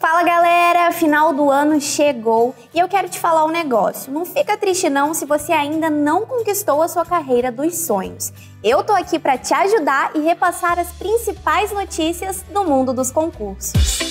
Fala galera, final do ano chegou e eu quero te falar um negócio. Não fica triste não se você ainda não conquistou a sua carreira dos sonhos. Eu tô aqui para te ajudar e repassar as principais notícias do mundo dos concursos.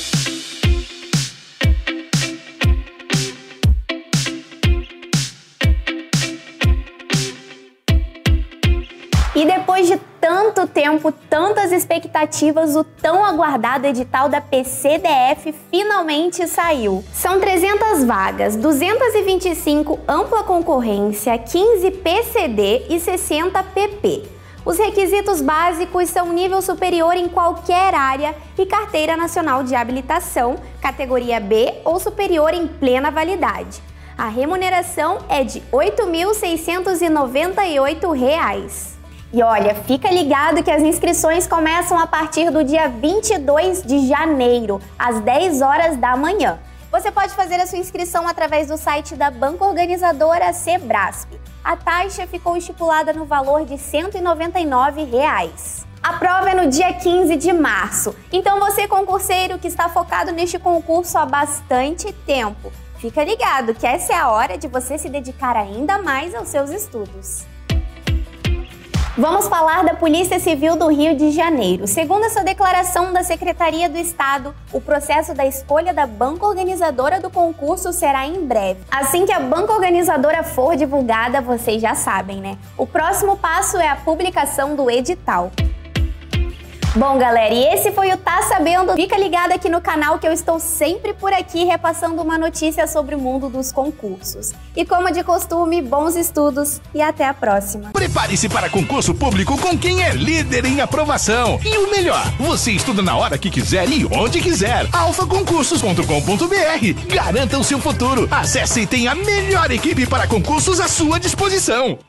E depois de tanto tempo, tantas expectativas, o tão aguardado edital da PCDF finalmente saiu. São 300 vagas, 225 ampla concorrência, 15 PCD e 60 PP. Os requisitos básicos são nível superior em qualquer área e carteira nacional de habilitação, categoria B ou superior em plena validade. A remuneração é de R$ 8.698. E olha, fica ligado que as inscrições começam a partir do dia 22 de janeiro, às 10 horas da manhã. Você pode fazer a sua inscrição através do site da banca organizadora Sebrasp. A taxa ficou estipulada no valor de 199 reais. A prova é no dia 15 de março, então você concurseiro que está focado neste concurso há bastante tempo, fica ligado que essa é a hora de você se dedicar ainda mais aos seus estudos. Vamos falar da Polícia Civil do Rio de Janeiro. Segundo essa declaração da Secretaria do Estado, o processo da escolha da banca organizadora do concurso será em breve. Assim que a banca organizadora for divulgada, vocês já sabem, né? O próximo passo é a publicação do edital. Bom, galera, e esse foi o Tá Sabendo. Fica ligado aqui no canal que eu estou sempre por aqui repassando uma notícia sobre o mundo dos concursos. E como de costume, bons estudos e até a próxima. Prepare-se para concurso público com quem é líder em aprovação. E o melhor, você estuda na hora que quiser e onde quiser. alfaconcursos.com.br. Garanta o seu futuro. Acesse e tenha a melhor equipe para concursos à sua disposição.